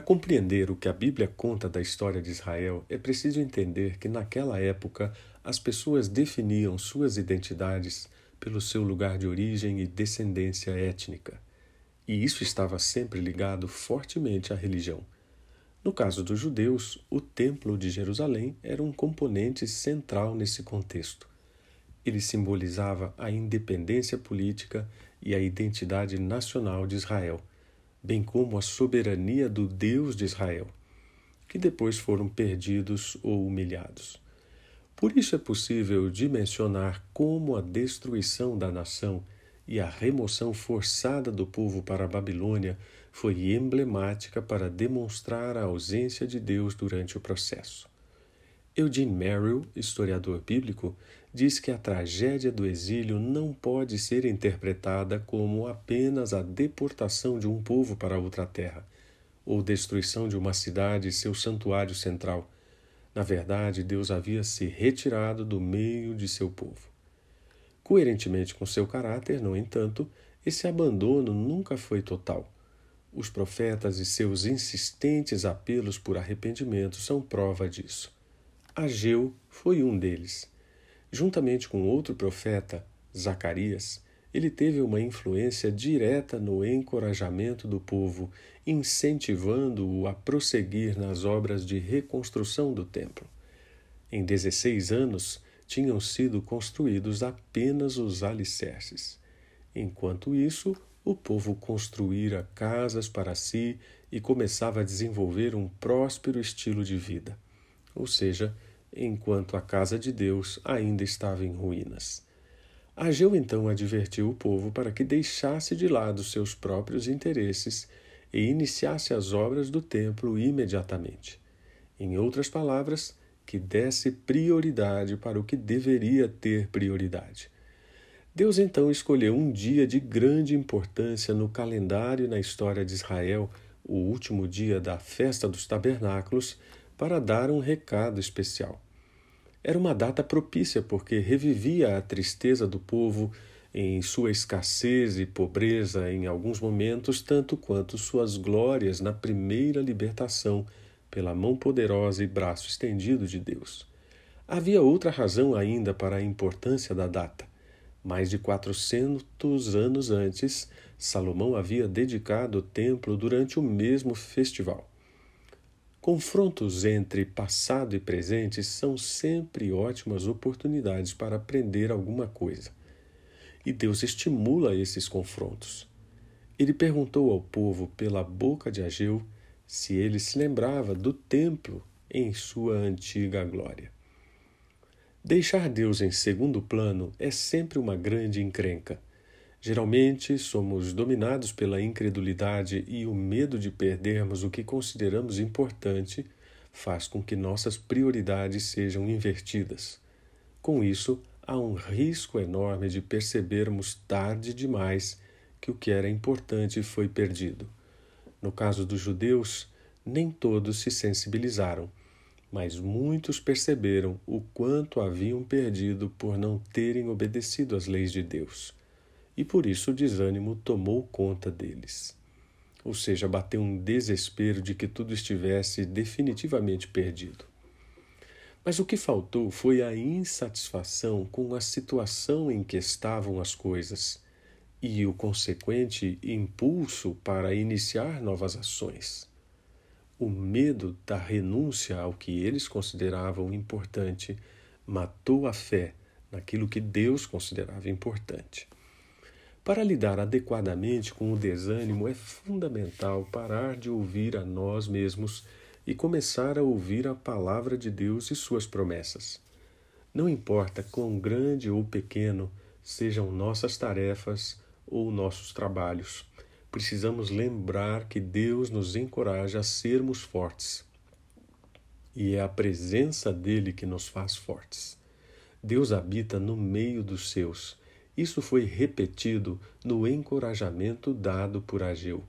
compreender o que a Bíblia conta da história de Israel, é preciso entender que naquela época as pessoas definiam suas identidades pelo seu lugar de origem e descendência étnica. E isso estava sempre ligado fortemente à religião. No caso dos judeus, o Templo de Jerusalém era um componente central nesse contexto. Ele simbolizava a independência política e a identidade nacional de Israel, bem como a soberania do Deus de Israel, que depois foram perdidos ou humilhados. Por isso é possível dimensionar como a destruição da nação e a remoção forçada do povo para a Babilônia foi emblemática para demonstrar a ausência de Deus durante o processo. Eugene Merrill, historiador bíblico, diz que a tragédia do exílio não pode ser interpretada como apenas a deportação de um povo para outra terra, ou destruição de uma cidade e seu santuário central. Na verdade, Deus havia se retirado do meio de seu povo. Coerentemente com seu caráter, no entanto, esse abandono nunca foi total. Os profetas e seus insistentes apelos por arrependimento são prova disso. Ageu foi um deles. Juntamente com outro profeta, Zacarias, ele teve uma influência direta no encorajamento do povo, incentivando-o a prosseguir nas obras de reconstrução do templo. Em 16 anos, tinham sido construídos apenas os alicerces. Enquanto isso, o povo construíra casas para si e começava a desenvolver um próspero estilo de vida. Ou seja, enquanto a casa de Deus ainda estava em ruínas. Ageu então advertiu o povo para que deixasse de lado seus próprios interesses e iniciasse as obras do templo imediatamente. Em outras palavras, que desse prioridade para o que deveria ter prioridade. Deus então escolheu um dia de grande importância no calendário e na história de Israel, o último dia da festa dos tabernáculos, para dar um recado especial. Era uma data propícia porque revivia a tristeza do povo em sua escassez e pobreza em alguns momentos, tanto quanto suas glórias na primeira libertação pela mão poderosa e braço estendido de Deus. Havia outra razão ainda para a importância da data. Mais de 400 anos antes, Salomão havia dedicado o templo durante o mesmo festival. Confrontos entre passado e presente são sempre ótimas oportunidades para aprender alguma coisa. E Deus estimula esses confrontos. Ele perguntou ao povo pela boca de Ageu se ele se lembrava do templo em sua antiga glória. Deixar Deus em segundo plano é sempre uma grande encrenca. Geralmente somos dominados pela incredulidade e o medo de perdermos o que consideramos importante faz com que nossas prioridades sejam invertidas. Com isso, há um risco enorme de percebermos tarde demais que o que era importante foi perdido. No caso dos judeus, nem todos se sensibilizaram mas muitos perceberam o quanto haviam perdido por não terem obedecido às leis de Deus, e por isso o desânimo tomou conta deles. Ou seja, bateu um desespero de que tudo estivesse definitivamente perdido. Mas o que faltou foi a insatisfação com a situação em que estavam as coisas e o consequente impulso para iniciar novas ações o medo da renúncia ao que eles consideravam importante matou a fé naquilo que Deus considerava importante. Para lidar adequadamente com o desânimo, é fundamental parar de ouvir a nós mesmos e começar a ouvir a palavra de Deus e suas promessas. Não importa quão grande ou pequeno sejam nossas tarefas ou nossos trabalhos, precisamos lembrar que Deus nos encoraja a sermos fortes. E é a presença dele que nos faz fortes. Deus habita no meio dos seus. Isso foi repetido no encorajamento dado por Ageu.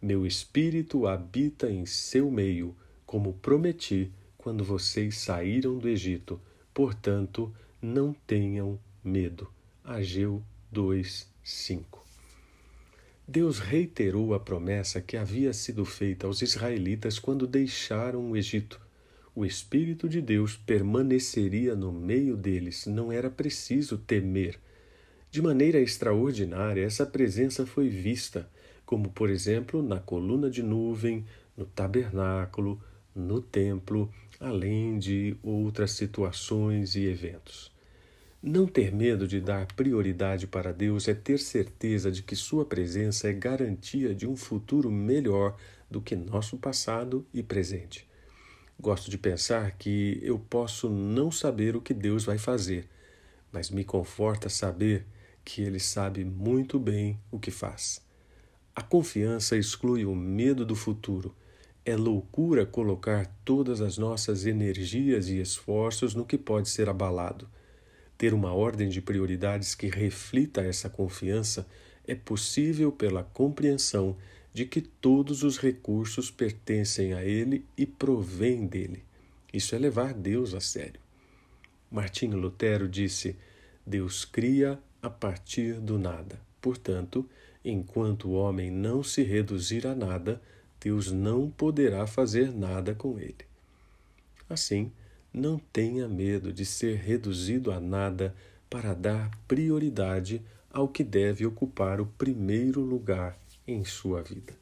Meu espírito habita em seu meio, como prometi quando vocês saíram do Egito. Portanto, não tenham medo. Ageu 2, 5. Deus reiterou a promessa que havia sido feita aos israelitas quando deixaram o Egito. O Espírito de Deus permaneceria no meio deles, não era preciso temer. De maneira extraordinária, essa presença foi vista, como, por exemplo, na coluna de nuvem, no tabernáculo, no templo, além de outras situações e eventos. Não ter medo de dar prioridade para Deus é ter certeza de que Sua presença é garantia de um futuro melhor do que nosso passado e presente. Gosto de pensar que eu posso não saber o que Deus vai fazer, mas me conforta saber que Ele sabe muito bem o que faz. A confiança exclui o medo do futuro. É loucura colocar todas as nossas energias e esforços no que pode ser abalado. Ter uma ordem de prioridades que reflita essa confiança é possível pela compreensão de que todos os recursos pertencem a Ele e provêm dele. Isso é levar Deus a sério. Martinho Lutero disse: Deus cria a partir do nada. Portanto, enquanto o homem não se reduzir a nada, Deus não poderá fazer nada com ele. Assim, não tenha medo de ser reduzido a nada para dar prioridade ao que deve ocupar o primeiro lugar em sua vida.